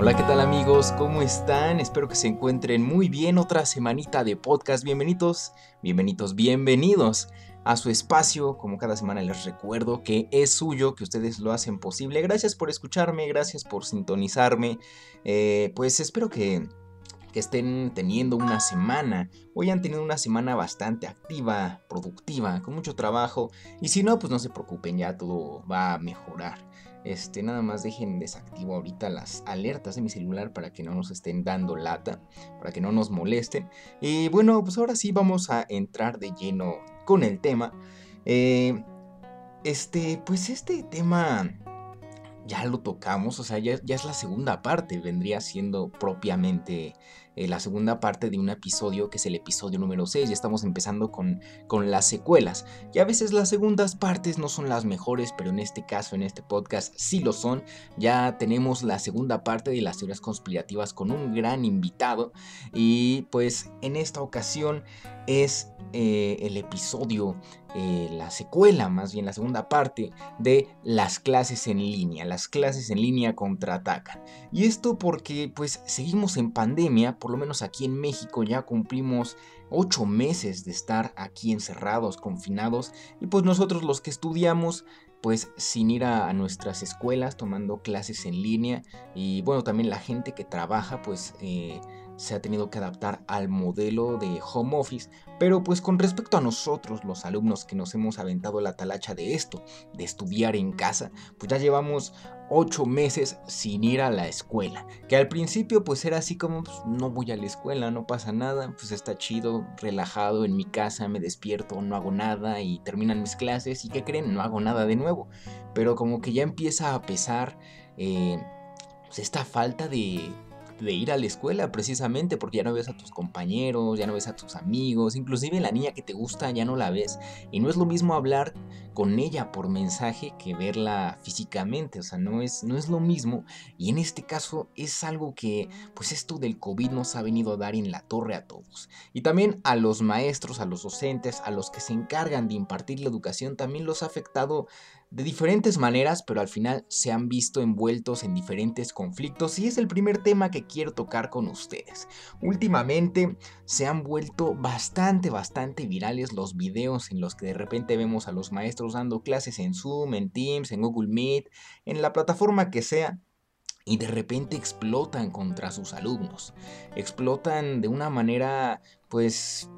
Hola, ¿qué tal amigos? ¿Cómo están? Espero que se encuentren muy bien. Otra semanita de podcast. Bienvenidos, bienvenidos, bienvenidos a su espacio. Como cada semana les recuerdo que es suyo, que ustedes lo hacen posible. Gracias por escucharme, gracias por sintonizarme. Eh, pues espero que que estén teniendo una semana o hayan tenido una semana bastante activa, productiva, con mucho trabajo. Y si no, pues no se preocupen, ya todo va a mejorar. Este, nada más dejen desactivo ahorita las alertas de mi celular para que no nos estén dando lata, para que no nos molesten. Y bueno, pues ahora sí vamos a entrar de lleno con el tema. Eh, este, pues este tema ya lo tocamos, o sea, ya, es la segunda parte, vendría siendo propiamente eh, la segunda parte de un episodio que es el episodio número 6, ya estamos empezando con, con las secuelas. Y a veces las segundas partes no son las mejores, pero en este caso, en este podcast, sí lo son. Ya tenemos la segunda parte de las teorías conspirativas con un gran invitado y pues en esta ocasión es eh, el episodio, eh, la secuela, más bien la segunda parte de las clases en línea. Las clases en línea contraatacan. Y esto porque pues seguimos en pandemia, por lo menos aquí en México ya cumplimos ocho meses de estar aquí encerrados, confinados. Y pues nosotros los que estudiamos pues sin ir a, nuestras escuelas tomando clases en línea y bueno también la gente que trabaja pues eh, se ha tenido que adaptar al modelo de home office, pero pues con respecto a nosotros, los alumnos que nos hemos aventado la talacha de esto, de estudiar en casa, pues ya llevamos ocho meses sin ir a la escuela, que al principio pues era así como, pues, no voy a la escuela, no pasa nada, pues está chido, relajado en mi casa, me despierto, no hago nada y terminan mis clases y ¿qué creen? No hago nada de nuevo, pero como que ya empieza a pesar... Eh, pues esta falta de, de ir a la escuela precisamente porque ya no ves a tus compañeros, ya no ves a tus amigos, inclusive la niña que te gusta ya no la ves. Y no es lo mismo hablar con ella por mensaje que verla físicamente, o sea, no es, no es lo mismo. Y en este caso es algo que pues esto del COVID nos ha venido a dar en la torre a todos. Y también a los maestros, a los docentes, a los que se encargan de impartir la educación también los ha afectado de diferentes maneras, pero al final se han visto envueltos en diferentes conflictos y es el primer tema que quiero tocar con ustedes. Últimamente se han vuelto bastante, bastante virales los videos en los que de repente vemos a los maestros dando clases en Zoom, en Teams, en Google Meet, en la plataforma que sea y de repente explotan contra sus alumnos. Explotan de una manera pues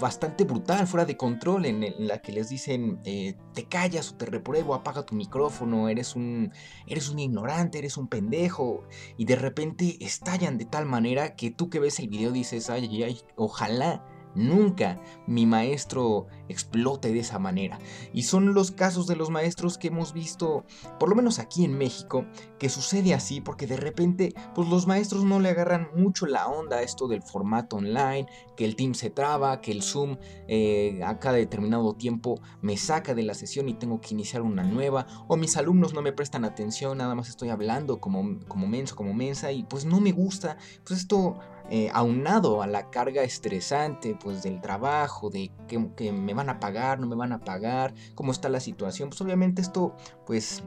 bastante brutal, fuera de control, en, la que les dicen eh, te callas o te repruebo, apaga tu micrófono, eres un, eres un ignorante, eres un pendejo, y de repente estallan de tal manera que tú que ves el video dices, ay, ojalá Nunca mi maestro explote de esa manera. Y son los casos de los maestros que hemos visto, por lo menos aquí en México, que sucede así porque de repente pues los maestros no le agarran mucho la onda a esto del formato online, que el team se traba, que el Zoom eh, a cada determinado tiempo me saca de la sesión y tengo que iniciar una nueva, o mis alumnos no me prestan atención, nada más estoy hablando como, como menso, como mensa y pues no me gusta. Pues esto eh, aunado a la carga estresante pues del trabajo, de que, me van a pagar, no me van a pagar, cómo está la situación, pues obviamente esto pues,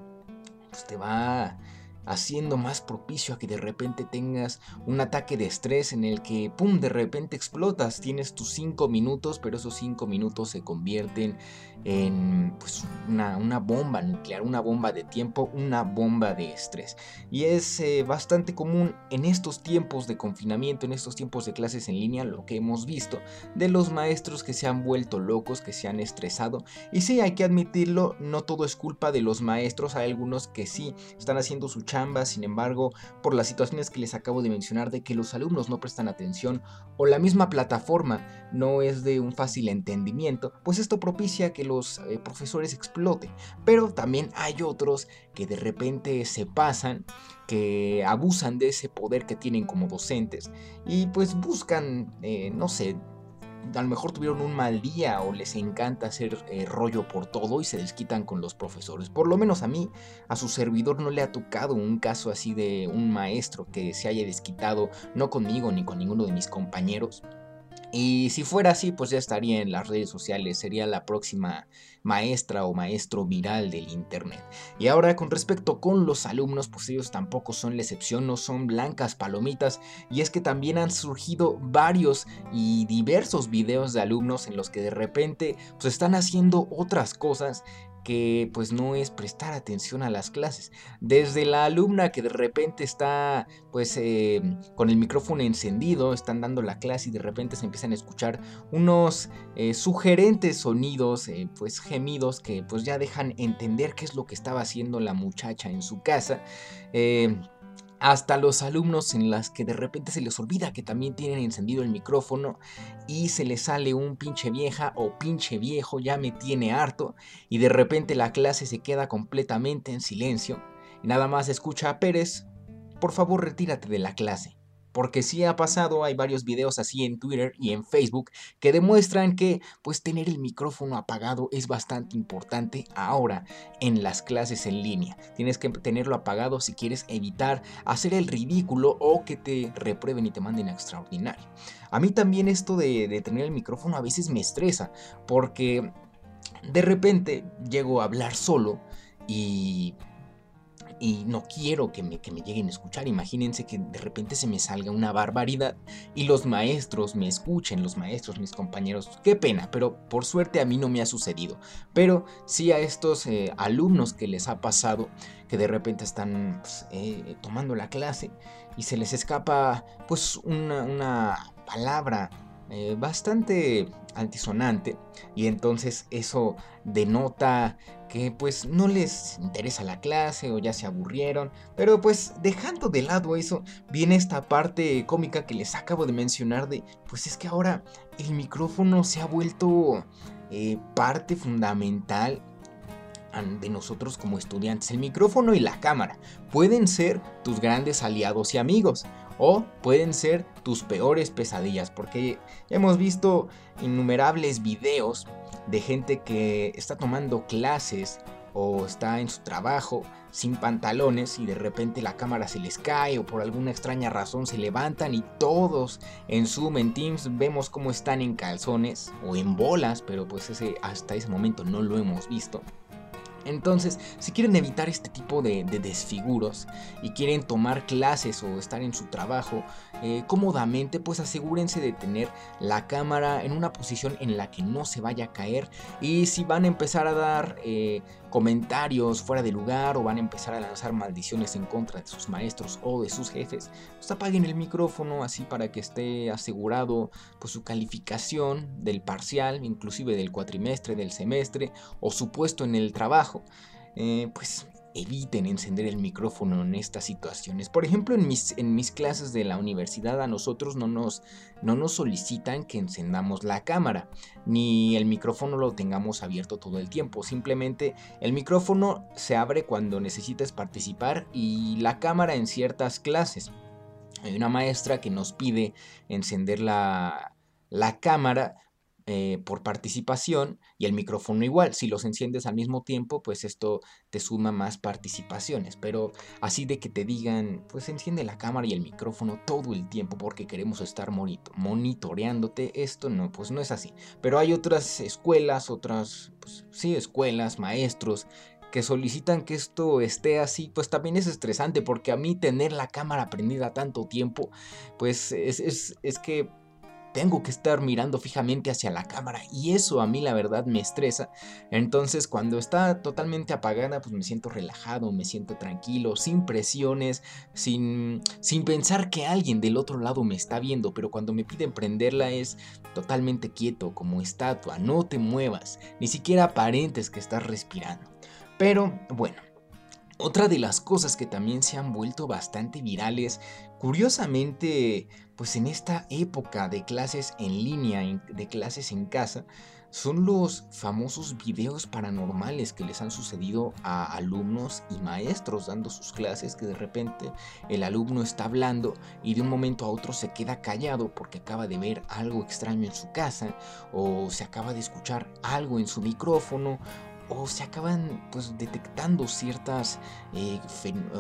pues te va haciendo más propicio a que de repente tengas un ataque de estrés en el que, ¡pum!, de repente explotas, tienes tus 5 minutos, pero esos 5 minutos se convierten en pues, una, bomba nuclear, una bomba de tiempo, una bomba de estrés. Y es eh, bastante común en estos tiempos de confinamiento, en estos tiempos de clases en línea, lo que hemos visto de los maestros que se han vuelto locos, que se han estresado. Y sí, hay que admitirlo, no todo es culpa de los maestros, hay algunos que sí están haciendo su sin embargo, por las situaciones que les acabo de mencionar de que los alumnos no prestan atención o la misma plataforma no es de un fácil entendimiento, pues esto propicia que los eh, profesores exploten. Pero también hay otros que de repente se pasan que abusan de ese poder que tienen como docentes y pues buscan, eh, no sé, a lo mejor tuvieron un mal día o les encanta hacer eh, rollo por todo y se desquitan con los profesores. Por lo menos a mí, a su servidor no le ha tocado un caso así de un maestro que se haya desquitado, no conmigo ni con ninguno de mis compañeros. Y si fuera así, pues ya estaría en las redes sociales, sería la próxima maestra o maestro viral del Internet. Y ahora con respecto con los alumnos, pues ellos tampoco son la excepción, no son blancas palomitas. Y es que también han surgido varios y diversos videos de alumnos en los que de repente pues están haciendo otras cosas que pues no es prestar atención a las clases. Desde la alumna que de repente está pues eh, con el micrófono encendido, están dando la clase y de repente se empiezan a escuchar unos eh, sugerentes sonidos, eh, pues gemidos que pues ya dejan entender qué es lo que estaba haciendo la muchacha en su casa hasta los alumnos en las que de repente se les olvida que también tienen encendido el micrófono y se les sale un pinche vieja o pinche viejo ya me tiene harto y de repente la clase se queda completamente en silencio y nada más escucha a Pérez, por favor retírate de la clase. Porque sí ha pasado, hay varios videos así en Twitter y en Facebook que demuestran que pues tener el micrófono apagado es bastante importante ahora en las clases en línea. Tienes que tenerlo apagado si quieres evitar hacer el ridículo o que te reprueben y te manden a extraordinario. A mí también esto de, de tener el micrófono a veces me estresa porque de repente llego a hablar solo y y no quiero que me, que me lleguen a escuchar. Imagínense que de repente se me salga una barbaridad y los maestros me escuchen, los maestros, mis compañeros. Qué pena, pero por suerte a mí no me ha sucedido. Pero sí a estos eh, alumnos que les ha pasado que de repente están pues, eh, tomando la clase y se les escapa pues una, una palabra eh, bastante antisonante y entonces eso denota que pues no les interesa la clase o ya se aburrieron, pero pues dejando de lado eso viene esta parte cómica que les acabo de mencionar de pues es que ahora el micrófono se ha vuelto eh, parte fundamental de nosotros como estudiantes. El micrófono y la cámara pueden ser tus grandes aliados y amigos o pueden ser tus peores pesadillas porque hemos visto innumerables videos de gente que está tomando clases o está en su trabajo sin pantalones y de repente la cámara se les cae o por alguna extraña razón se levantan y todos en Zoom, en Teams vemos cómo están en calzones o en bolas, pero pues ese, hasta ese momento no lo hemos visto. Entonces, si quieren evitar este tipo de, desfiguros y quieren tomar clases o estar en su trabajo eh, cómodamente, pues asegúrense de tener la cámara en una posición en la que no se vaya a caer. Y si van a empezar a dar eh, comentarios fuera de lugar o van a empezar a lanzar maldiciones en contra de sus maestros o de sus jefes, pues apaguen el micrófono así para que esté asegurado pues, su calificación del parcial, inclusive del cuatrimestre, del semestre o su puesto en el trabajo. Eh, pues eviten encender el micrófono en estas situaciones. Por ejemplo, en mis, en mis clases de la universidad a nosotros no nos, no nos solicitan que encendamos la cámara, ni el micrófono lo tengamos abierto todo el tiempo. Simplemente el micrófono se abre cuando necesites participar y la cámara en ciertas clases. Hay una maestra que nos pide encender la, la cámara eh, por participación y el micrófono igual. Si los enciendes al mismo tiempo, pues esto te suma más participaciones. Pero así de que te digan, pues enciende la cámara y el micrófono todo el tiempo porque queremos estar monitoreándote, esto no, pues no es así. Pero hay otras escuelas, otras, pues sí, escuelas, maestros que solicitan que esto esté así, pues también es estresante porque a mí tener la cámara prendida tanto tiempo, pues es, es, es que tengo que estar mirando fijamente hacia la cámara y eso a mí la verdad me estresa. Entonces cuando está totalmente apagada pues me siento relajado, me siento tranquilo, sin presiones, sin, sin pensar que alguien del otro lado me está viendo, pero cuando me piden prenderla es totalmente quieto, como estatua, no te muevas, ni siquiera aparentes que estás respirando. Pero bueno, otra de las cosas que también se han vuelto bastante virales, curiosamente, pues en esta época de clases en línea, de clases en casa, son los famosos videos paranormales que les han sucedido a alumnos y maestros dando sus clases, que de repente el alumno está hablando y de un momento a otro se queda callado porque acaba de ver algo extraño en su casa o se acaba de escuchar algo en su micrófono o se acaban pues detectando ciertas, eh,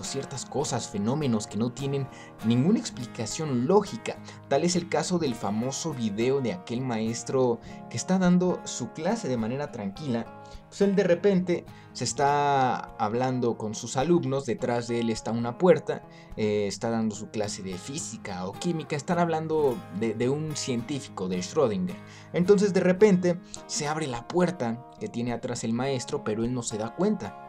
ciertas cosas, fenómenos que no tienen ninguna explicación lógica. Tal es el caso del famoso video de aquel maestro que está dando su clase de manera tranquila pues él de repente se está hablando con sus alumnos, detrás de él está una puerta, eh, está dando su clase de física o química, están hablando de, un científico, de Schrödinger. Entonces de repente se abre la puerta que tiene atrás el maestro, pero él no se da cuenta.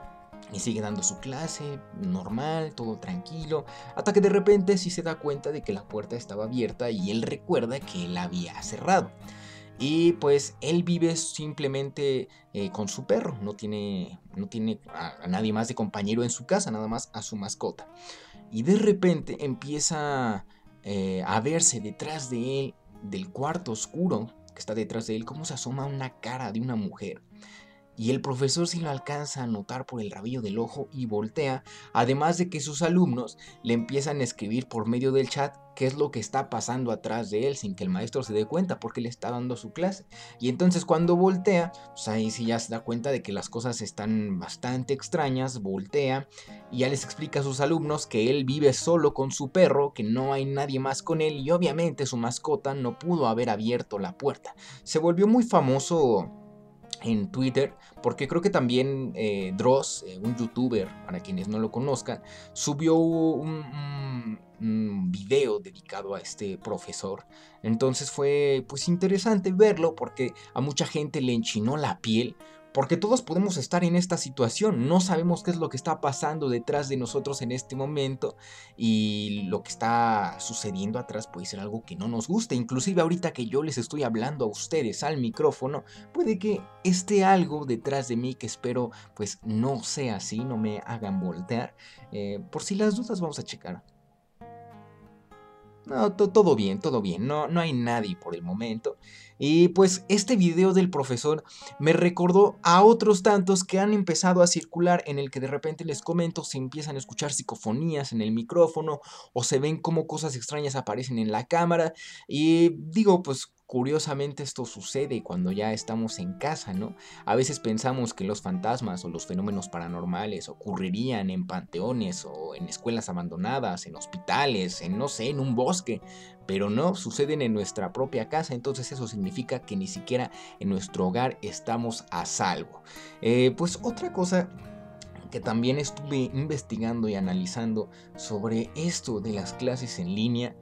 Y sigue dando su clase, normal, todo tranquilo, hasta que de repente sí se da cuenta de que la puerta estaba abierta y él recuerda que él había cerrado. Y pues él vive simplemente eh, con su perro, no tiene, no tiene a, nadie más de compañero en su casa, nada más a su mascota. Y de repente empieza eh, a verse detrás de él, del cuarto oscuro que está detrás de él, cómo se asoma una cara de una mujer. Y el profesor sí lo alcanza a notar por el rabillo del ojo y voltea, además de que sus alumnos le empiezan a escribir por medio del chat qué es lo que está pasando atrás de él sin que el maestro se dé cuenta porque le está dando su clase. Y entonces cuando voltea, pues ahí sí ya se da cuenta de que las cosas están bastante extrañas, voltea y ya les explica a sus alumnos que él vive solo con su perro, que no hay nadie más con él y obviamente su mascota no pudo haber abierto la puerta. Se volvió muy famoso en Twitter, porque creo que también eh, Dross, eh, un youtuber, para quienes no lo conozcan, subió un, un, video dedicado a este profesor. Entonces fue pues interesante verlo porque a mucha gente le enchinó la piel porque todos podemos estar en esta situación, no sabemos qué es lo que está pasando detrás de nosotros en este momento y lo que está sucediendo atrás puede ser algo que no nos guste. Inclusive ahorita que yo les estoy hablando a ustedes al micrófono, puede que esté algo detrás de mí que espero pues no sea así, no me hagan voltear. Eh, por si las dudas vamos a checar. No, todo bien, todo bien, no, no hay nadie por el momento. Y pues este video del profesor me recordó a otros tantos que han empezado a circular en el que de repente les comento se empiezan a escuchar psicofonías en el micrófono o se ven como cosas extrañas aparecen en la cámara y digo pues Curiosamente esto sucede cuando ya estamos en casa, ¿no? A veces pensamos que los fantasmas o los fenómenos paranormales ocurrirían en panteones o en escuelas abandonadas, en hospitales, en no sé, en un bosque, pero no, suceden en nuestra propia casa, entonces eso significa que ni siquiera en nuestro hogar estamos a salvo. Eh, pues otra cosa que también estuve investigando y analizando sobre esto de las clases en línea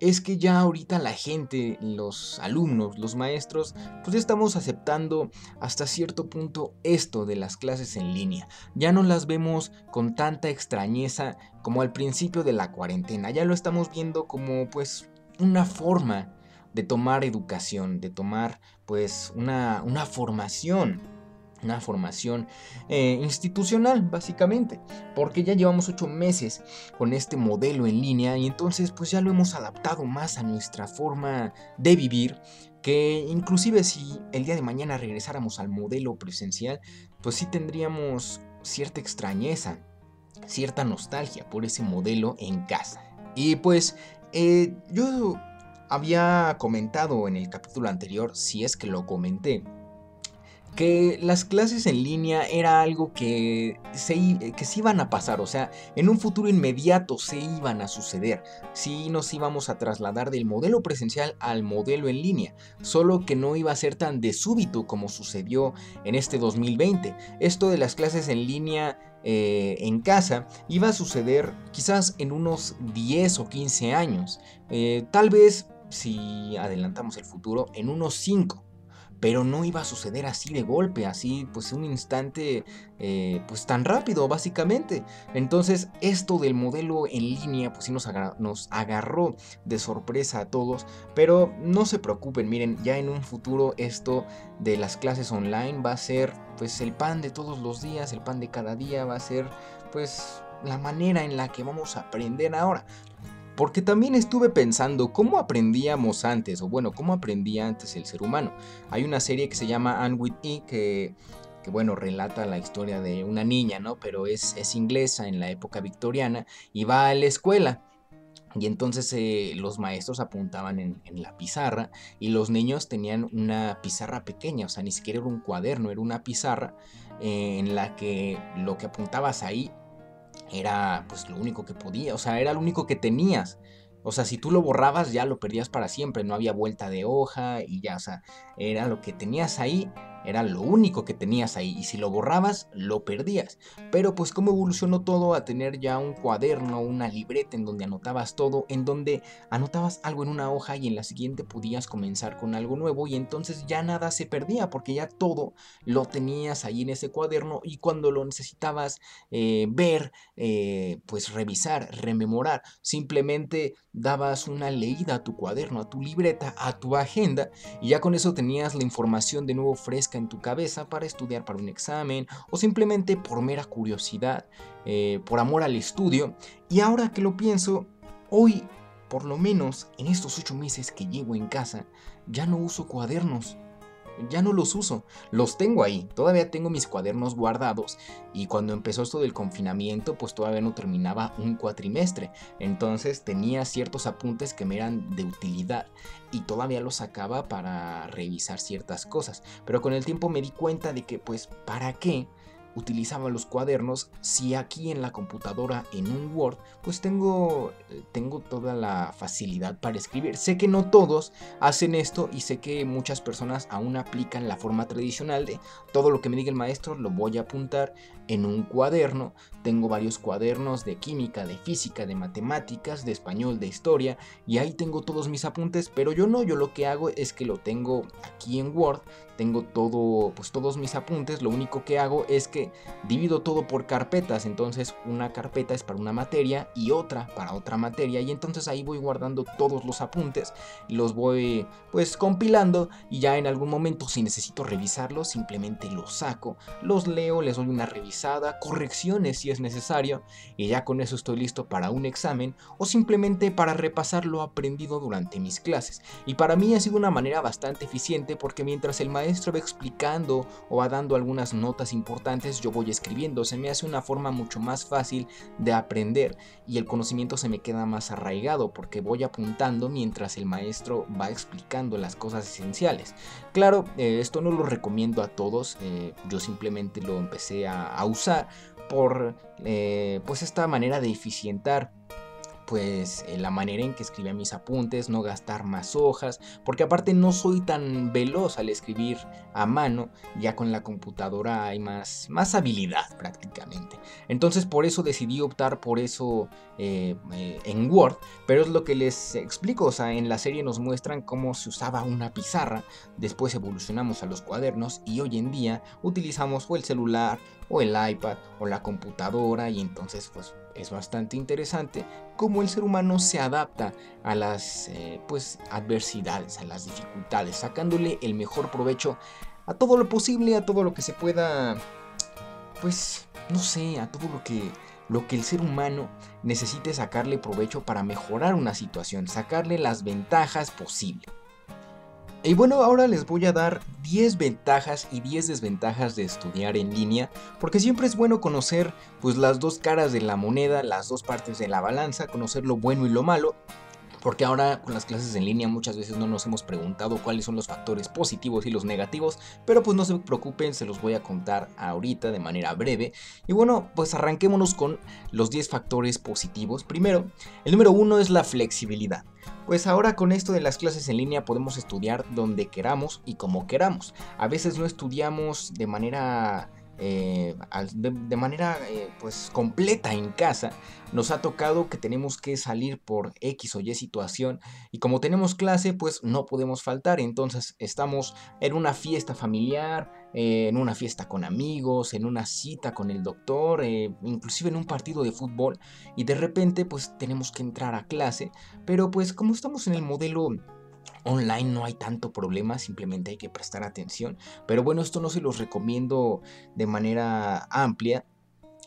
es que ya ahorita la gente, los alumnos, los maestros, pues ya estamos aceptando hasta cierto punto esto de las clases en línea. Ya no las vemos con tanta extrañeza como al principio de la cuarentena. Ya lo estamos viendo como pues una forma de tomar educación, de tomar pues una, una formación una formación eh, institucional, básicamente, porque ya llevamos ocho meses con este modelo en línea y entonces pues ya lo hemos adaptado más a nuestra forma de vivir, que inclusive si el día de mañana regresáramos al modelo presencial, pues sí tendríamos cierta extrañeza, cierta nostalgia por ese modelo en casa. Y pues eh, yo había comentado en el capítulo anterior, si es que lo comenté, que las clases en línea era algo que se, que se iban a pasar, o sea, en un futuro inmediato se iban a suceder, sí nos íbamos a trasladar del modelo presencial al modelo en línea, solo que no iba a ser tan de súbito como sucedió en este 2020. Esto de las clases en línea eh, en casa iba a suceder quizás en unos 10 o 15 años, eh, tal vez si adelantamos el futuro en unos 5 pero no iba a suceder así de golpe, así pues un instante eh, pues tan rápido básicamente. Entonces esto del modelo en línea pues sí nos, nos agarró de sorpresa a todos, pero no se preocupen, miren, ya en un futuro esto de las clases online va a ser pues el pan de todos los días, el pan de cada día, va a ser pues la manera en la que vamos a aprender ahora. Porque también estuve pensando cómo aprendíamos antes, o bueno, cómo aprendía antes el ser humano. Hay una serie que se llama Anne with E que, bueno, relata la historia de una niña, ¿no? Pero es, es inglesa en la época victoriana y va a la escuela Y entonces eh, los maestros apuntaban en, la pizarra y los niños tenían una pizarra pequeña, o sea, ni siquiera era un cuaderno, era una pizarra eh, en la que lo que apuntabas ahí era pues lo único que podía, o sea, era lo único que tenías. O sea, si tú lo borrabas ya lo perdías para siempre, no había vuelta de hoja y ya, o sea, era lo que tenías ahí era lo único que tenías ahí y si lo borrabas lo perdías. Pero pues cómo evolucionó todo a tener ya un cuaderno, una libreta en donde anotabas todo, en donde anotabas algo en una hoja y en la siguiente podías comenzar con algo nuevo y entonces ya nada se perdía porque ya todo lo tenías ahí en ese cuaderno y cuando lo necesitabas eh, ver, eh, pues revisar, rememorar, simplemente dabas una leída a tu cuaderno, a tu libreta, a tu agenda y ya con eso tenías la información de nuevo fresca en tu cabeza para estudiar para un examen o simplemente por mera curiosidad, eh, por amor al estudio. Y ahora que lo pienso, hoy, por lo menos en estos ocho meses que llevo en casa, ya no uso cuadernos ya no los uso, los tengo ahí, todavía tengo mis cuadernos guardados y cuando empezó esto del confinamiento pues todavía no terminaba un cuatrimestre, entonces tenía ciertos apuntes que me eran de utilidad y todavía los sacaba para revisar ciertas cosas, pero con el tiempo me di cuenta de que pues para qué utilizaba los cuadernos si aquí en la computadora en un Word pues tengo, eh, tengo toda la facilidad para escribir. Sé que no todos hacen esto y sé que muchas personas aún aplican la forma tradicional de todo lo que me diga el maestro lo voy a apuntar en un cuaderno. Tengo varios cuadernos de química, de física, de matemáticas, de español, de historia y ahí tengo todos mis apuntes, pero yo no, yo lo que hago es que lo tengo aquí en Word, tengo todo, pues todos mis apuntes, lo único que hago es que divido todo por carpetas, entonces una carpeta es para una materia y otra para otra materia y entonces ahí voy guardando todos los apuntes, los voy pues compilando y ya en algún momento si necesito revisarlos simplemente los saco, los leo, les doy una correcciones si es necesario y ya con eso estoy listo para un examen o simplemente para repasar lo aprendido durante mis clases. Y para mí ha sido una manera bastante eficiente porque mientras el maestro va explicando o va dando algunas notas importantes, yo voy escribiendo. Se me hace una forma mucho más fácil de aprender y el conocimiento se me queda más arraigado porque voy apuntando mientras el maestro va explicando las cosas esenciales. Claro, eh, esto no lo recomiendo a todos, eh, yo simplemente lo empecé a, usar por eh, pues esta manera de eficientar pues eh, la manera en que escribía mis apuntes, no gastar más hojas, porque aparte no soy tan veloz al escribir a mano, ya con la computadora hay más, más habilidad prácticamente. Entonces por eso decidí optar por eso eh, eh, en Word, pero es lo que les explico, o sea, en la serie nos muestran cómo se usaba una pizarra, después evolucionamos a los cuadernos y hoy en día utilizamos o el celular o el iPad o la computadora y entonces pues es bastante interesante cómo el ser humano se adapta a las eh, pues, adversidades, a las dificultades, sacándole el mejor provecho a todo lo posible, a todo lo que se pueda, pues, no sé, a todo lo que, lo que el ser humano necesite sacarle provecho para mejorar una situación, sacarle las ventajas posibles. Y bueno, ahora les voy a dar 10 ventajas y 10 desventajas de estudiar en línea, porque siempre es bueno conocer pues las dos caras de la moneda, las dos partes de la balanza, conocer lo bueno y lo malo, porque ahora con las clases en línea muchas veces no nos hemos preguntado cuáles son los factores positivos y los negativos, pero pues no se preocupen, se los voy a contar ahorita de manera breve. Y bueno, pues arranquémonos con los 10 factores positivos. Primero, el número uno es la flexibilidad. Pues ahora con esto de las clases en línea podemos estudiar donde queramos y como queramos. A veces no estudiamos de manera eh, de, manera eh, pues completa en casa nos ha tocado que tenemos que salir por X o Y situación y como tenemos clase pues no podemos faltar. Entonces estamos en una fiesta familiar eh, en una fiesta con amigos en una cita con el doctor inclusive en un partido de fútbol y de repente pues tenemos que entrar a clase. Pero pues como estamos en el modelo Online no hay tanto problema, simplemente hay que prestar atención. Pero bueno, esto no se los recomiendo de manera amplia.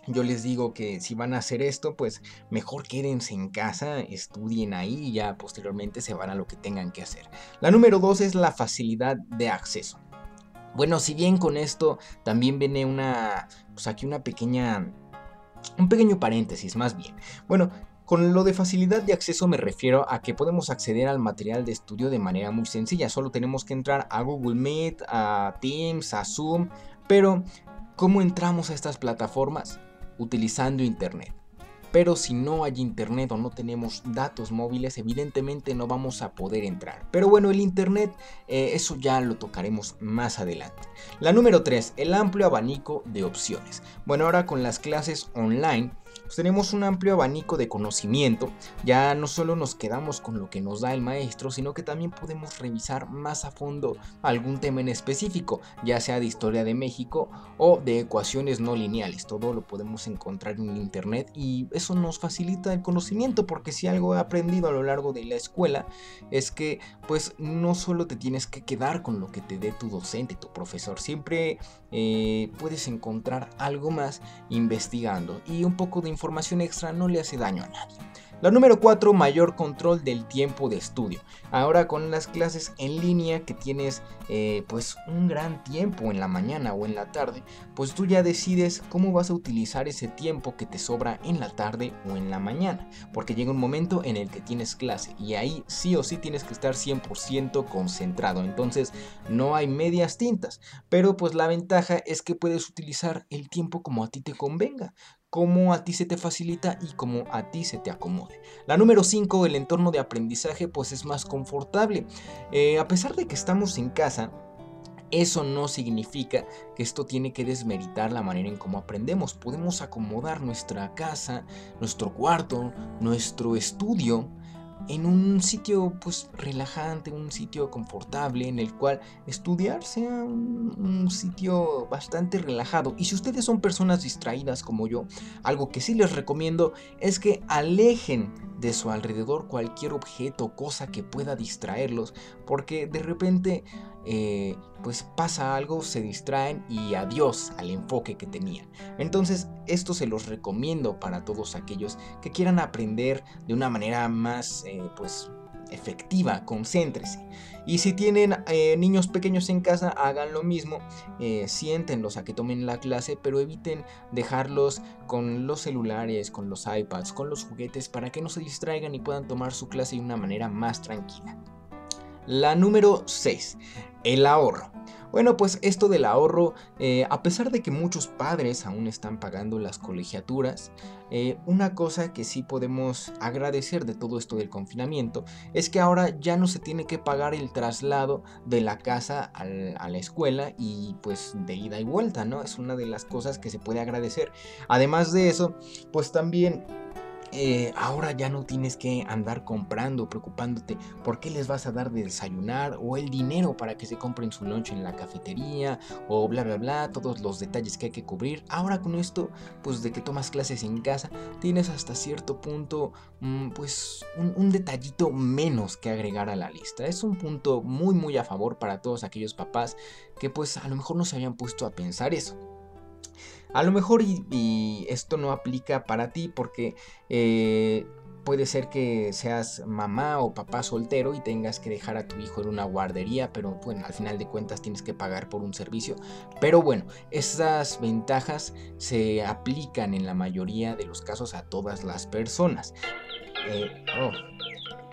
Yo les digo que si van a hacer esto, pues mejor quédense en casa, estudien ahí y ya posteriormente se van a lo que tengan que hacer. La número dos es la facilidad de acceso. Bueno, si bien con esto también viene una, pues aquí una pequeña, un pequeño paréntesis más bien. Bueno, Con lo de facilidad de acceso me refiero a que podemos acceder al material de estudio de manera muy sencilla. Solo tenemos que entrar a Google Meet, a Teams, a Zoom. Pero, ¿cómo entramos a estas plataformas? Utilizando Internet. Pero si no hay internet o no tenemos datos móviles, evidentemente no vamos a poder entrar. Pero bueno, el internet, eh, eso ya lo tocaremos más adelante. La número 3, el amplio abanico de opciones. Bueno, ahora con las clases online pues tenemos un amplio abanico de conocimiento. Ya no solo nos quedamos con lo que nos da el maestro, sino que también podemos revisar más a fondo algún tema en específico, ya sea de historia de México o de ecuaciones no lineales. Todo lo podemos encontrar en internet y eso nos facilita el conocimiento porque si algo he aprendido a lo largo de la escuela es que pues no solo te tienes que quedar con lo que te dé tu docente, tu profesor, siempre eh, puedes encontrar algo más investigando y un poco de información extra no le hace daño a nadie. La número 4, mayor control del tiempo de estudio. Ahora con las clases en línea que tienes eh, pues un gran tiempo en la mañana o en la tarde, pues tú ya decides cómo vas a utilizar ese tiempo que te sobra en la tarde o en la mañana. Porque llega un momento en el que tienes clase y ahí sí o sí tienes que estar 100% concentrado. Entonces no hay medias tintas. Pero pues la ventaja es que puedes utilizar el tiempo como a ti te convenga cómo a ti se te facilita y cómo a ti se te acomode. La número 5, el entorno de aprendizaje, pues es más confortable. Eh, a pesar de que estamos en casa, eso no significa que esto tiene que desmeritar la manera en cómo aprendemos. Podemos acomodar nuestra casa, nuestro cuarto, nuestro estudio en un sitio pues relajante, un sitio confortable en el cual estudiar sea un, sitio bastante relajado. Y si ustedes son personas distraídas como yo, algo que sí les recomiendo es que alejen de su alrededor cualquier objeto o cosa que pueda distraerlos, porque de repente eh, pues pasa algo, se distraen y adiós al enfoque que tenían. Entonces esto se los recomiendo para todos aquellos que quieran aprender de una manera más eh, pues efectiva, concéntrese. Y si tienen eh, niños pequeños en casa, hagan lo mismo, siéntenlos a que tomen la clase, pero eviten dejarlos con los celulares, con los iPads, con los juguetes, para que no se distraigan y puedan tomar su clase de una manera más tranquila. La número 6, el ahorro. Bueno, pues esto del ahorro, eh, a pesar de que muchos padres aún están pagando las colegiaturas, eh, una cosa que sí podemos agradecer de todo esto del confinamiento es que ahora ya no se tiene que pagar el traslado de la casa a la escuela y pues de ida y vuelta, ¿no? Es una de las cosas que se puede agradecer. Además de eso, pues también eh, ahora ya no tienes que andar comprando, preocupándote por qué les vas a dar de desayunar o el dinero para que se compren su lunch en la cafetería o bla bla bla, todos los detalles que hay que cubrir. Ahora con esto, pues de que tomas clases en casa, tienes hasta cierto punto, mm, pues un, un detallito menos que agregar a la lista. Es un punto muy muy a favor para todos aquellos papás que pues a lo mejor no se habían puesto a pensar eso. A lo mejor y, esto no aplica para ti porque eh, puede ser que seas mamá o papá soltero y tengas que dejar a tu hijo en una guardería, pero bueno, al final de cuentas tienes que pagar por un servicio. Pero bueno, esas ventajas se aplican en la mayoría de los casos a todas las personas. Eh, oh,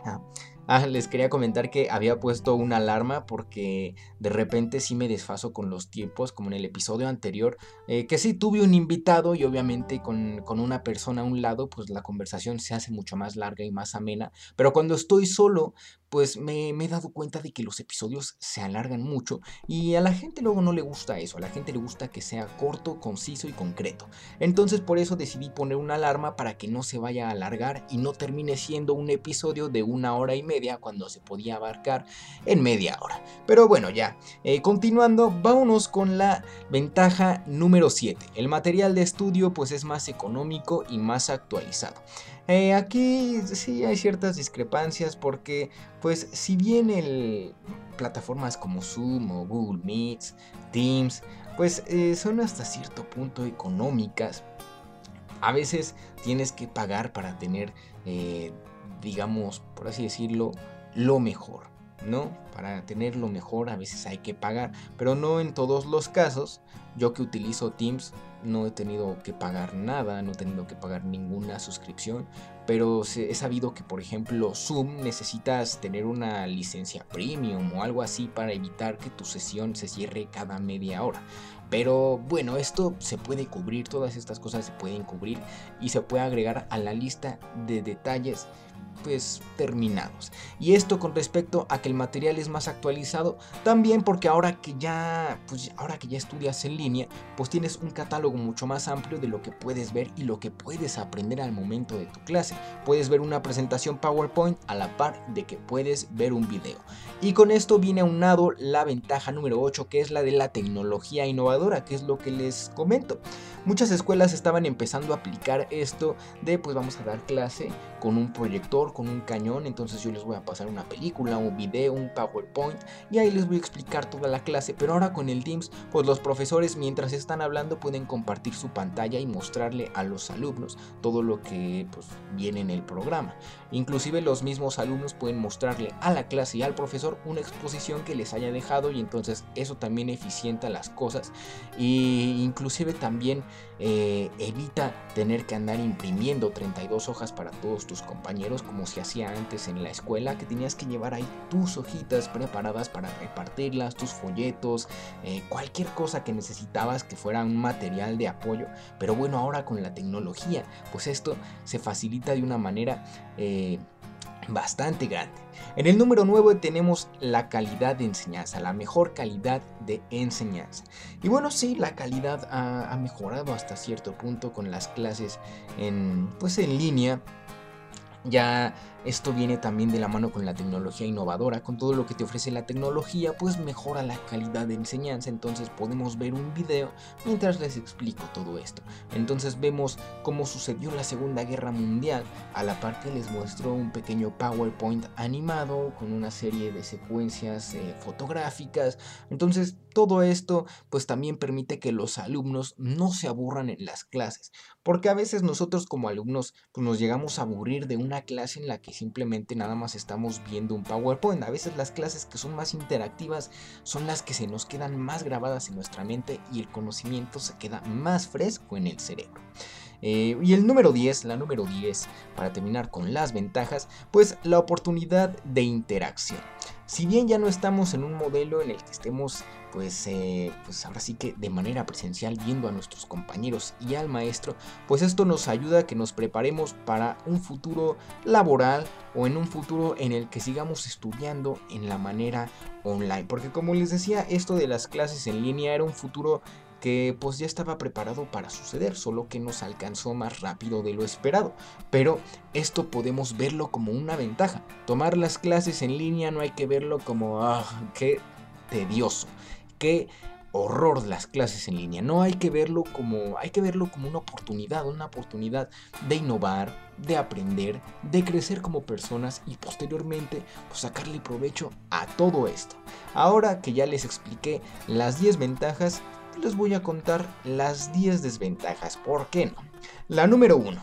ah, Ah, les quería comentar que había puesto una alarma porque de repente sí me desfaso con los tiempos, como en el episodio anterior, eh, que sí tuve un invitado y obviamente con, con, una persona a un lado, pues la conversación se hace mucho más larga y más amena, pero cuando estoy solo, pues me, he dado cuenta de que los episodios se alargan mucho y a la gente luego no le gusta eso, a la gente le gusta que sea corto, conciso y concreto. Entonces por eso decidí poner una alarma para que no se vaya a alargar y no termine siendo un episodio de una hora y media cuando se podía abarcar en media hora. Pero bueno, ya, eh, continuando, vámonos con la ventaja número 7. El material de estudio pues es más económico y más actualizado. Eh, aquí sí hay ciertas discrepancias porque, pues, si bien el plataformas como Zoom o Google Meets, Teams, pues eh, son hasta cierto punto económicas, a veces tienes que pagar para tener, eh, digamos, por así decirlo, lo mejor. ¿No? Para tenerlo mejor a veces hay que pagar, pero no en todos los casos. Yo que utilizo Teams no he tenido que pagar nada, no he tenido que pagar ninguna suscripción, pero he sabido que por ejemplo Zoom necesitas tener una licencia premium o algo así para evitar que tu sesión se cierre cada media hora. Pero bueno, esto se puede cubrir, todas estas cosas se pueden cubrir y se puede agregar a la lista de detalles pues terminados. Y esto con respecto a que el material es más actualizado, también porque ahora que ya pues ahora que ya estudias en línea, pues tienes un catálogo mucho más amplio de lo que puedes ver y lo que puedes aprender al momento de tu clase. Puedes ver una presentación PowerPoint a la par de que puedes ver un video. Y con esto viene aunado la ventaja número 8, que es la de la tecnología innovadora, que es lo que les comento. Muchas escuelas estaban empezando a aplicar esto de pues vamos a dar clase con un con un cañón, entonces yo les voy a pasar una película, un video, un PowerPoint y ahí les voy a explicar toda la clase, pero ahora con el Teams pues los profesores mientras están hablando pueden compartir su pantalla y mostrarle a los alumnos todo lo que pues viene en el programa. Inclusive los mismos alumnos pueden mostrarle a la clase y al profesor una exposición que les haya dejado y entonces eso también eficienta las cosas y inclusive también eh, evita tener que andar imprimiendo 32 hojas para todos tus compañeros como se hacía antes en la escuela, que tenías que llevar ahí tus hojitas preparadas para repartirlas, tus folletos, eh, cualquier cosa que necesitabas que fuera un material de apoyo. Pero bueno, ahora con la tecnología, pues esto se facilita de una manera... Eh, bastante grande. En el número 9 tenemos la calidad de enseñanza, la mejor calidad de enseñanza. Y bueno, sí, la calidad ha, mejorado hasta cierto punto con las clases en, pues en línea ya esto viene también de la mano con la tecnología innovadora, con todo lo que te ofrece la tecnología, pues mejora la calidad de enseñanza, entonces podemos ver un video mientras les explico todo esto. Entonces vemos cómo sucedió la Segunda Guerra Mundial, a la par que les muestro un pequeño PowerPoint animado con una serie de secuencias eh, fotográficas, entonces todo esto pues también permite que los alumnos no se aburran en las clases, porque a veces nosotros como alumnos pues nos llegamos a aburrir de una clase en la que simplemente nada más estamos viendo un PowerPoint. A veces las clases que son más interactivas son las que se nos quedan más grabadas en nuestra mente y el conocimiento se queda más fresco en el cerebro. Eh, y el número 10, la número 10, para terminar con las ventajas, pues la oportunidad de interacción. Si bien ya no estamos en un modelo en el que estemos, pues, eh, pues ahora sí que de manera presencial viendo a nuestros compañeros y al maestro, pues esto nos ayuda a que nos preparemos para un futuro laboral o en un futuro en el que sigamos estudiando en la manera online. Porque como les decía, esto de las clases en línea era un futuro que pues ya estaba preparado para suceder, solo que nos alcanzó más rápido de lo esperado. Pero esto podemos verlo como una ventaja. Tomar las clases en línea no hay que verlo como, ah, qué tedioso, qué horror las clases en línea. No hay que verlo como, hay que verlo como una oportunidad, una oportunidad de innovar, de aprender, de crecer como personas y posteriormente pues, sacarle provecho a todo esto. Ahora que ya les expliqué las 10 ventajas, les voy a contar las 10 desventajas. ¿Por qué no? La número 1.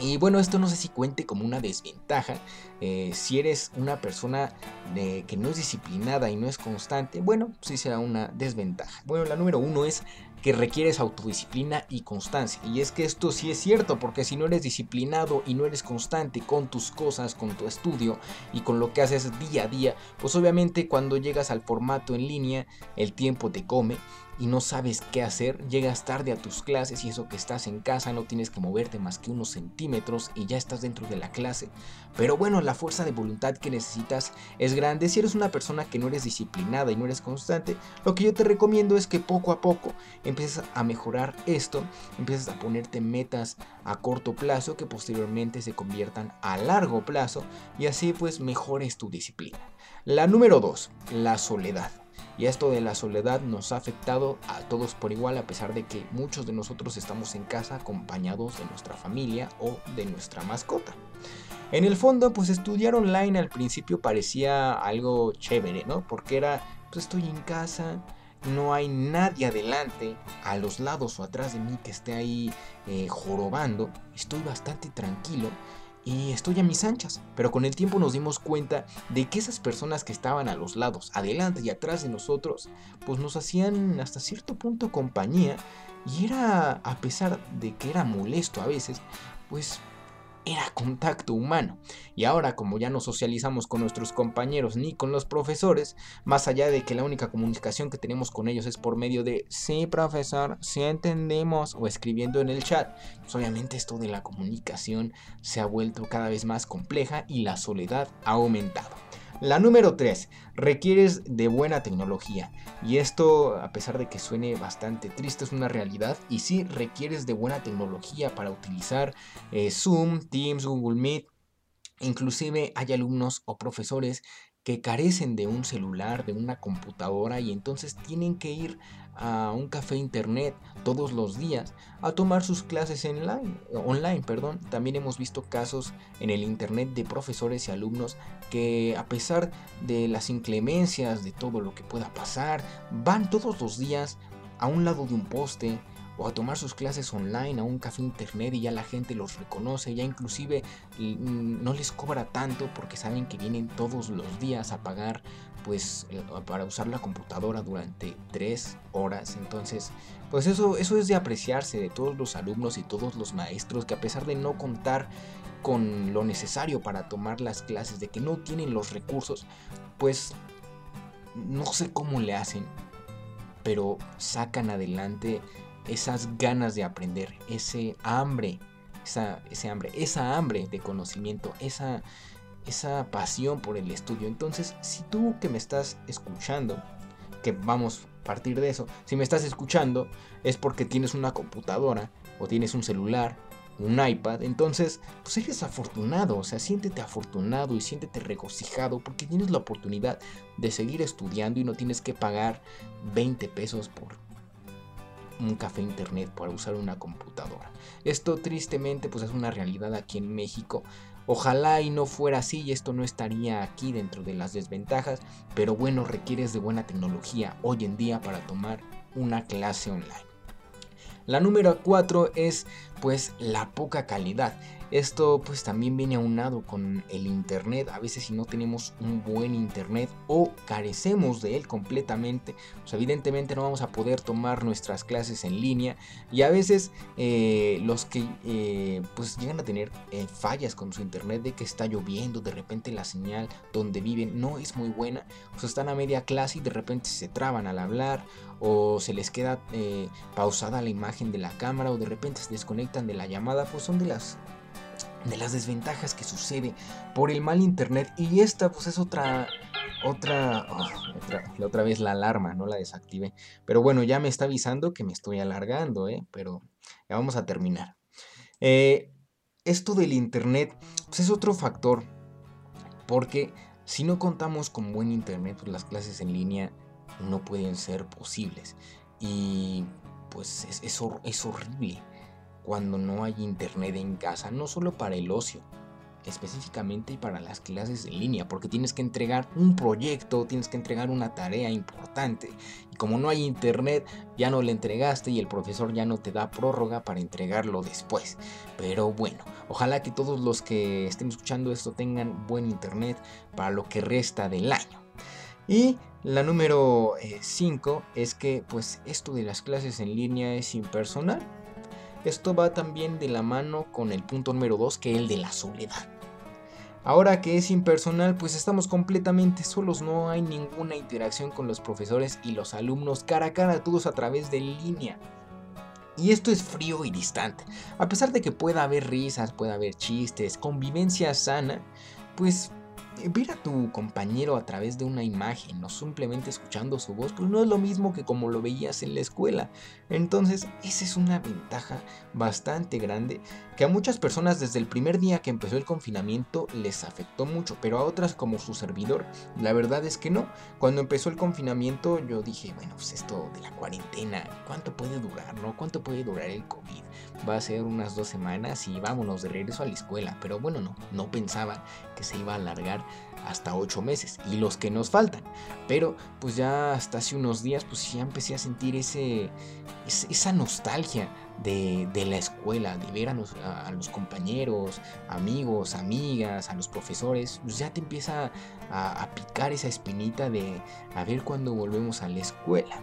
Y bueno, esto no sé si cuente como una desventaja. Eh, si eres una persona que no es disciplinada y no es constante, bueno, sí será una desventaja. Bueno, la número uno es que requieres autodisciplina y constancia. Y es que esto sí es cierto, porque si no eres disciplinado y no eres constante con tus cosas, con tu estudio y con lo que haces día a día, pues obviamente cuando llegas al formato en línea, el tiempo te come y no sabes qué hacer, llegas tarde a tus clases y eso que estás en casa no tienes que moverte más que unos centímetros y ya estás dentro de la clase. Pero bueno, la fuerza de voluntad que necesitas es grande. Si eres una persona que no eres disciplinada y no eres constante, lo que yo te recomiendo es que poco a poco empieces a mejorar esto, empieces a ponerte metas a corto plazo que posteriormente se conviertan a largo plazo y así pues mejores tu disciplina. La número 2, la soledad. Y esto de la soledad nos ha afectado a todos por igual a pesar de que muchos de nosotros estamos en casa acompañados de nuestra familia o de nuestra mascota. En el fondo, pues estudiar online al principio parecía algo chévere, ¿no? Porque era, pues estoy en casa, no hay nadie adelante, a los lados o atrás de mí que esté ahí eh, jorobando, estoy bastante tranquilo y estoy a mis anchas. Pero con el tiempo nos dimos cuenta de que esas personas que estaban a los lados, adelante y atrás de nosotros, pues nos hacían hasta cierto punto compañía y era, a pesar de que era molesto a veces, pues era contacto humano. Y ahora como ya no socializamos con nuestros compañeros ni con los profesores, más allá de que la única comunicación que tenemos con ellos es por medio de sí profesor, sí entendemos o escribiendo en el chat, pues obviamente esto de la comunicación se ha vuelto cada vez más compleja y la soledad ha aumentado. La número 3, requieres de buena tecnología. Y esto, a pesar de que suene bastante triste, es una realidad. Y sí, requieres de buena tecnología para utilizar eh, Zoom, Teams, Google Meet. Inclusive hay alumnos o profesores que carecen de un celular, de una computadora y entonces tienen que ir a un café internet todos los días a tomar sus clases online, online. Perdón. También hemos visto casos en el internet de profesores y alumnos que a pesar de las inclemencias, de todo lo que pueda pasar, van todos los días a un lado de un poste, o a tomar sus clases online a un café internet y ya la gente los reconoce, ya inclusive mm, no les cobra tanto porque saben que vienen todos los días a pagar pues eh, para usar la computadora durante tres horas. Entonces, pues eso, eso es de apreciarse de todos los alumnos y todos los maestros que a pesar de no contar con lo necesario para tomar las clases, de que no tienen los recursos, pues no sé cómo le hacen, pero sacan adelante esas ganas de aprender, ese hambre, esa, ese hambre, esa hambre de conocimiento, esa, esa pasión por el estudio. Entonces, si tú que me estás escuchando, que vamos a partir de eso, si me estás escuchando es porque tienes una computadora o tienes un celular, un iPad, entonces pues eres afortunado, o sea, siéntete afortunado y siéntete regocijado porque tienes la oportunidad de seguir estudiando y no tienes que pagar 20 pesos por un café internet para usar una computadora. Esto tristemente pues es una realidad aquí en México. Ojalá y no fuera así y esto no estaría aquí dentro de las desventajas, pero bueno, requieres de buena tecnología hoy en día para tomar una clase online. La número 4 es pues la poca calidad. Esto pues también viene aunado con el internet. A veces si no tenemos un buen internet o carecemos de él completamente, pues evidentemente no vamos a poder tomar nuestras clases en línea. Y a veces eh, los que eh, pues llegan a tener eh, fallas con su internet de que está lloviendo, de repente la señal donde viven no es muy buena, pues están a media clase y de repente se traban al hablar o se les queda pausada la imagen de la cámara o de repente se desconectan de la llamada, pues son de las de las desventajas que sucede por el mal internet. Y esta pues es otra otra, oh, otra la otra vez la alarma no la desactivé. Pero bueno ya me está avisando que me estoy alargando ¿eh? pero ya vamos a terminar. Eh, esto del internet pues es otro factor porque si no contamos con buen internet pues las clases en línea no pueden ser posibles. Y pues es, es, es horrible cuando no hay internet en casa, no solo para el ocio, específicamente para las clases en línea, porque tienes que entregar un proyecto, tienes que entregar una tarea importante. Y como no hay internet, ya no le entregaste y el profesor ya no te da prórroga para entregarlo después. Pero bueno, ojalá que todos los que estén escuchando esto tengan buen internet para lo que resta del año. Y la número 5 eh, es que pues esto de las clases en línea es impersonal esto va también de la mano con el punto número 2, que es el de la soledad. Ahora que es impersonal, pues estamos completamente solos, no hay ninguna interacción con los profesores y los alumnos cara a cara, todos a través de línea. Y esto es frío y distante. A pesar de que pueda haber risas, pueda haber chistes, convivencia sana, pues ver a tu compañero a través de una imagen, no simplemente escuchando su voz, pues no es lo mismo que como lo veías en la escuela. Entonces, esa es una ventaja bastante grande que a muchas personas desde el primer día que empezó el confinamiento les afectó mucho, pero a otras como su servidor, la verdad es que no. Cuando empezó el confinamiento yo dije, bueno, pues esto de la cuarentena, ¿cuánto puede durar, no? ¿Cuánto puede durar el COVID? Va a ser unas dos semanas y vámonos de regreso a la escuela, pero bueno, no, no pensaba que se iba a alargar hasta 8 meses y los que nos faltan. Pero pues ya hasta hace unos días pues ya empecé a sentir ese, esa nostalgia de, la escuela, de ver a los, compañeros, amigos, amigas, a los profesores, pues ya te empieza a, a picar esa espinita de a ver cuándo volvemos a la escuela.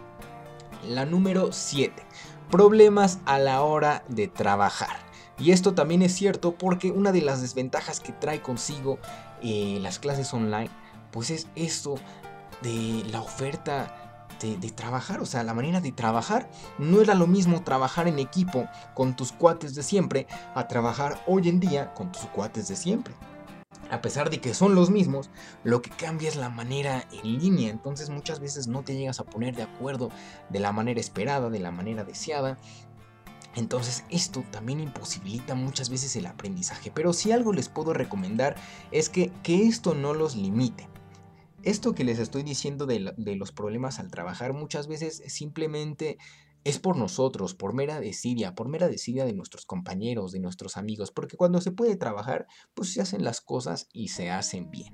La número 7. Problemas a la hora de trabajar. Y esto también es cierto porque una de las desventajas que trae consigo eh, las clases online, pues es esto de la oferta de, de, trabajar, o sea, la manera de trabajar. No era lo mismo trabajar en equipo con tus cuates de siempre a trabajar hoy en día con tus cuates de siempre. A pesar de que son los mismos, lo que cambia es la manera en línea, entonces muchas veces no te llegas a poner de acuerdo de la manera esperada, de la manera deseada, entonces esto también imposibilita muchas veces el aprendizaje, pero si algo les puedo recomendar es que, que esto no los limite. Esto que les estoy diciendo de, de, los problemas al trabajar muchas veces simplemente es por nosotros, por mera desidia, por mera desidia de nuestros compañeros, de nuestros amigos, porque cuando se puede trabajar, pues se hacen las cosas y se hacen bien.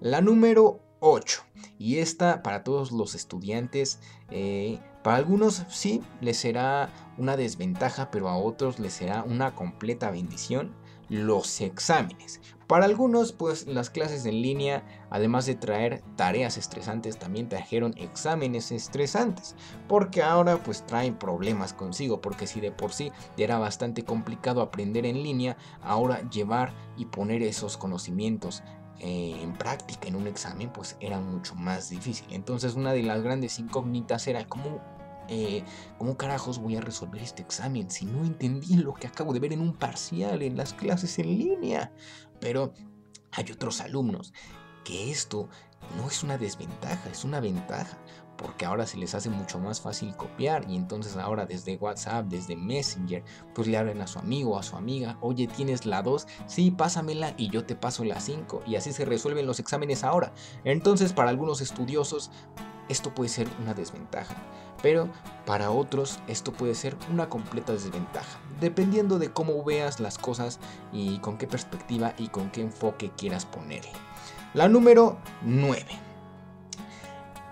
La número 8. Y esta para todos los estudiantes, eh, para algunos sí les será una desventaja, pero a otros les será una completa bendición. Los exámenes. Para algunos, pues las clases en línea, además de traer tareas estresantes, también trajeron exámenes estresantes. Porque ahora pues traen problemas consigo. Porque si de por sí era bastante complicado aprender en línea, ahora llevar y poner esos conocimientos eh, en práctica en un examen pues era mucho más difícil. Entonces una de las grandes incógnitas era cómo, eh, cómo carajos voy a resolver este examen si no entendí lo que acabo de ver en un parcial en las clases en línea. Pero hay otros alumnos que esto no es una desventaja, es una ventaja porque ahora se les hace mucho más fácil copiar y entonces ahora desde WhatsApp, desde Messenger, pues le hablan a su amigo, a su amiga, oye, ¿tienes la 2? Sí, pásamela y yo te paso la 5 y así se resuelven los exámenes ahora. Entonces para algunos estudiosos esto puede ser una desventaja, pero para otros esto puede ser una completa desventaja, dependiendo de cómo veas las cosas y con qué perspectiva y con qué enfoque quieras ponerle. La número 9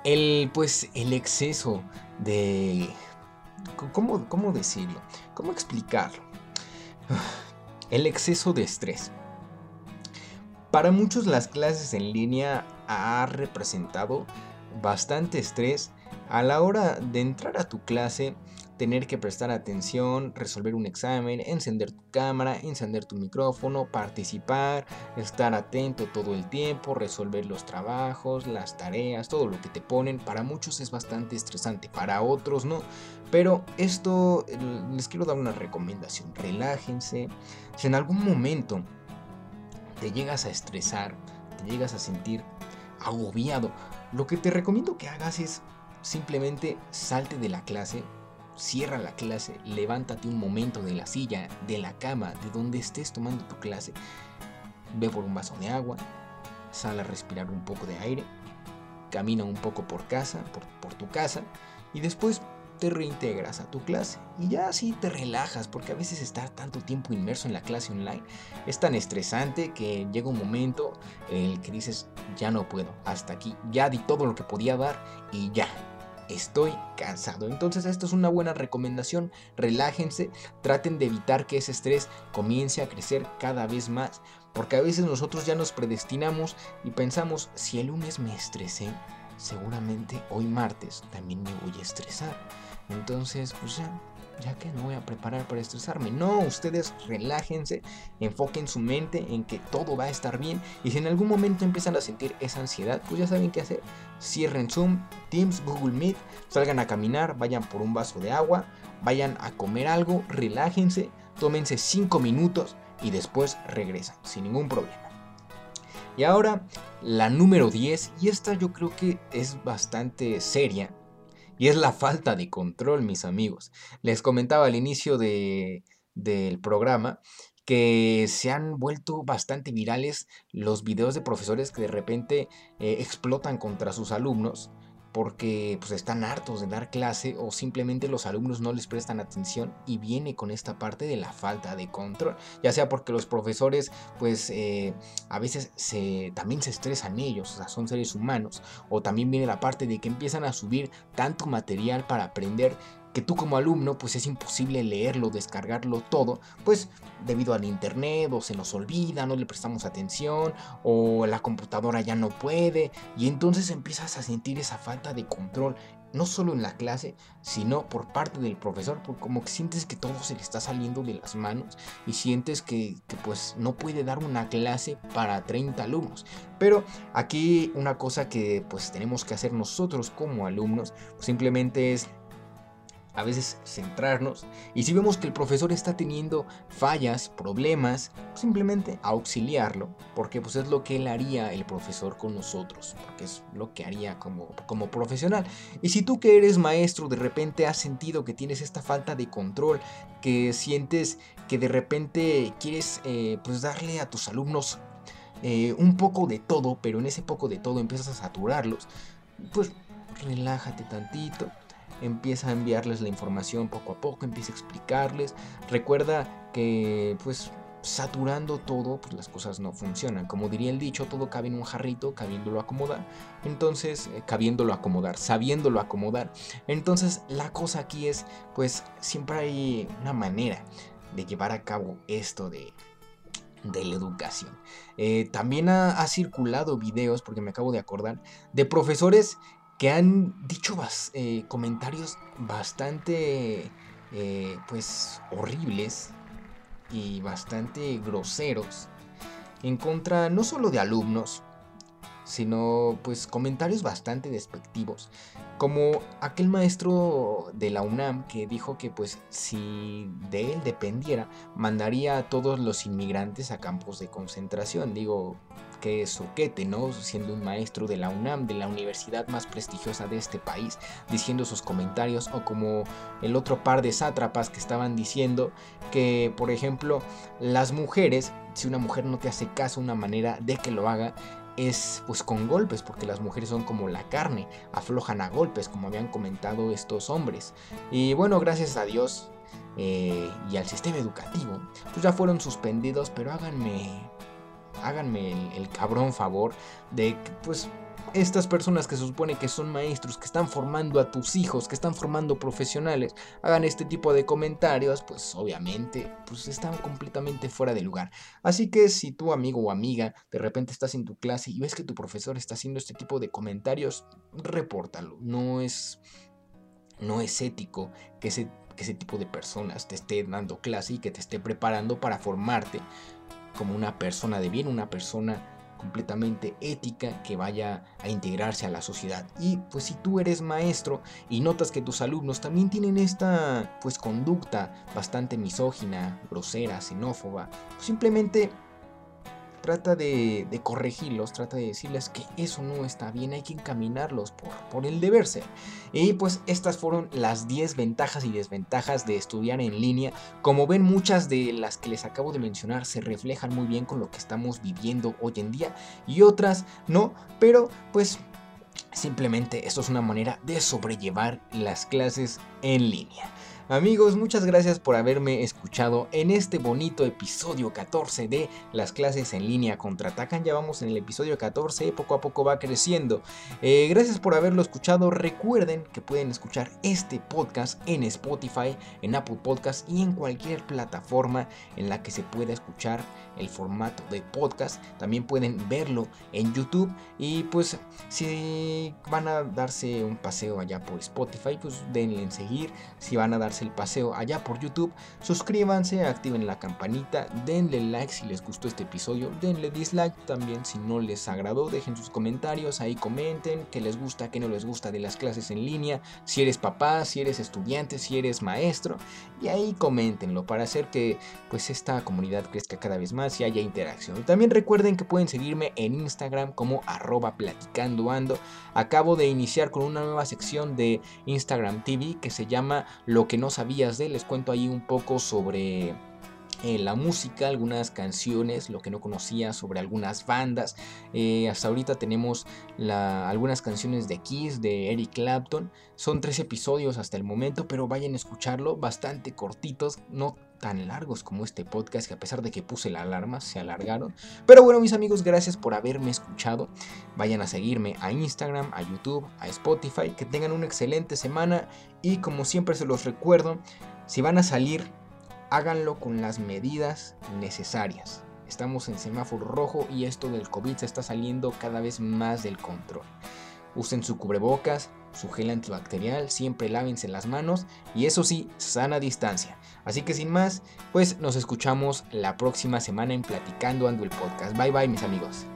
el, pues, el exceso de... ¿cómo, ¿Cómo decirlo? ¿Cómo explicarlo? El exceso de estrés. Para muchos las clases en línea ha representado bastante estrés a la hora de entrar a tu clase tener que prestar atención, resolver un examen, encender tu cámara, encender tu micrófono, participar, estar atento todo el tiempo, resolver los trabajos, las tareas, todo lo que te ponen. Para muchos es bastante estresante, para otros no. Pero esto les quiero dar una recomendación. Relájense. Si en algún momento te llegas a estresar, te llegas a sentir agobiado, lo que te recomiendo que hagas es simplemente salte de la clase, cierra la clase, levántate un momento de la silla, de la cama, de donde estés tomando tu clase, ve por un vaso de agua, sal a respirar un poco de aire, camina un poco por casa, por, por tu casa, y después te reintegras a tu clase y ya así te relajas porque a veces estar tanto tiempo inmerso en la clase online es tan estresante que llega un momento en el que dices ya no puedo, hasta aquí, ya di todo lo que podía dar y ya, estoy cansado. Entonces esto es una buena recomendación. Relájense, traten de evitar que ese estrés comience a crecer cada vez más. Porque a veces nosotros ya nos predestinamos y pensamos, si el lunes me estresé, seguramente hoy martes también me voy a estresar. Entonces, pues ya, ya que no voy a preparar para estresarme. No, ustedes relájense, enfoquen su mente en que todo va a estar bien y si en algún momento empiezan a sentir esa ansiedad, pues ya saben qué hacer. Cierren Zoom, Teams, Google Meet, salgan a caminar, vayan por un vaso de agua, vayan a comer algo, relájense, tómense 5 minutos y después regresan sin ningún problema. Y ahora la número 10, y esta yo creo que es bastante seria y es la falta de control, mis amigos. Les comentaba al inicio del programa que se han vuelto bastante virales los videos de profesores que de repente eh, explotan contra sus alumnos porque pues están hartos de dar clase o simplemente los alumnos no les prestan atención y viene con esta parte de la falta de control, ya sea porque los profesores pues eh, a veces se, también se estresan ellos, o sea, son seres humanos, o también viene la parte de que empiezan a subir tanto material para aprender que tú como alumno pues es imposible leerlo, descargarlo todo, pues debido al internet o se nos olvida, no le prestamos atención o la computadora ya no puede y entonces empiezas a sentir esa falta de control no solo en la clase, sino por parte del profesor, porque como que sientes que todo se le está saliendo de las manos y sientes que, pues no puede dar una clase para 30 alumnos. Pero aquí una cosa que pues tenemos que hacer nosotros como alumnos, pues simplemente es a veces centrarnos y si vemos que el profesor está teniendo fallas, problemas, simplemente auxiliarlo, porque pues es lo que él haría el profesor con nosotros, porque es lo que haría como, como profesional. Y si tú que eres maestro de repente has sentido que tienes esta falta de control, que sientes que de repente quieres eh, pues darle a tus alumnos eh, un poco de todo, pero en ese poco de todo empiezas a saturarlos, pues relájate tantito empieza a enviarles la información poco a poco, empieza a explicarles. Recuerda que pues saturando todo, pues las cosas no funcionan. Como diría el dicho, todo cabe en un jarrito, cabiéndolo acomodar. Entonces, eh, cabiéndolo acomodar, sabiéndolo acomodar. Entonces, la cosa aquí es, pues siempre hay una manera de llevar a cabo esto de, de la educación. Eh, también ha, ha, circulado videos, porque me acabo de acordar, de profesores que han dicho eh, comentarios bastante eh, pues horribles y bastante groseros en contra no solo de alumnos sino pues comentarios bastante despectivos como aquel maestro de la UNAM que dijo que pues si de él dependiera mandaría a todos los inmigrantes a campos de concentración. Digo que soquete, ¿no? Siendo un maestro de la UNAM, de la universidad más prestigiosa de este país, diciendo sus comentarios, o como el otro par de sátrapas que estaban diciendo que, por ejemplo, las mujeres, si una mujer no te hace caso, una manera de que lo haga es pues con golpes, porque las mujeres son como la carne, aflojan a golpes, como habían comentado estos hombres. Y bueno, gracias a Dios, eh, y al sistema educativo, pues ya fueron suspendidos, pero háganme háganme el, cabrón favor de que, pues, estas personas que se supone que son maestros, que están formando a tus hijos, que están formando profesionales, hagan este tipo de comentarios, pues obviamente, pues están completamente fuera de lugar. Así que si tu amigo o amiga de repente estás en tu clase y ves que tu profesor está haciendo este tipo de comentarios, repórtalo. No es, no es ético que ese, que ese tipo de personas te esté dando clase y que te esté preparando para formarte como una persona de bien, una persona completamente ética que vaya a integrarse a la sociedad. Y pues si tú eres maestro y notas que tus alumnos también tienen esta pues conducta bastante misógina, grosera, xenófoba, pues simplemente trata de, corregirlos, trata de decirles que eso no está bien, hay que encaminarlos por, por el deber ser. Y pues estas fueron las 10 ventajas y desventajas de estudiar en línea. Como ven, muchas de las que les acabo de mencionar se reflejan muy bien con lo que estamos viviendo hoy en día y otras no, pero pues simplemente esto es una manera de sobrellevar las clases en línea. Amigos, muchas gracias por haberme escuchado en este bonito episodio 14 de las clases en línea contraatacan. Ya vamos en el episodio 14, poco a poco va creciendo. Eh, gracias por haberlo escuchado. Recuerden que pueden escuchar este podcast en Spotify, en Apple Podcast y en cualquier plataforma en la que se pueda escuchar el formato de podcast. También pueden verlo en YouTube y pues si van a darse un paseo allá por Spotify, pues denle en seguir. Si van a darse el paseo allá por YouTube, suscríbanse, activen la campanita, denle like si les gustó este episodio, denle dislike también si no les agradó, dejen sus comentarios, ahí comenten qué les gusta, qué no les gusta de las clases en línea, si eres papá, si eres estudiante, si eres maestro, y ahí coméntenlo para hacer que pues esta comunidad crezca cada vez más y haya interacción. También recuerden que pueden seguirme en Instagram como arroba platicando ando. Acabo de iniciar con una nueva sección de Instagram TV que se llama Lo que no sabías de. Les cuento ahí un poco sobre eh, la música, algunas canciones, lo que no conocía sobre algunas bandas. Eh, hasta ahorita tenemos algunas canciones de Kiss, de Eric Clapton. Son tres episodios hasta el momento, pero vayan a escucharlo, bastante cortitos, no tan largos como este podcast, que a pesar de que puse la alarma, se alargaron. Pero bueno, mis amigos, gracias por haberme escuchado. Vayan a seguirme a Instagram, a YouTube, a Spotify. Que tengan una excelente semana y como siempre se los recuerdo, si van a salir háganlo con las medidas necesarias. Estamos en semáforo rojo y esto del COVID se está saliendo cada vez más del control. Usen su cubrebocas, su gel antibacterial, siempre lávense las manos y eso sí, sana distancia. Así que sin más, pues nos escuchamos la próxima semana en Platicando Ando el Podcast. Bye bye mis amigos.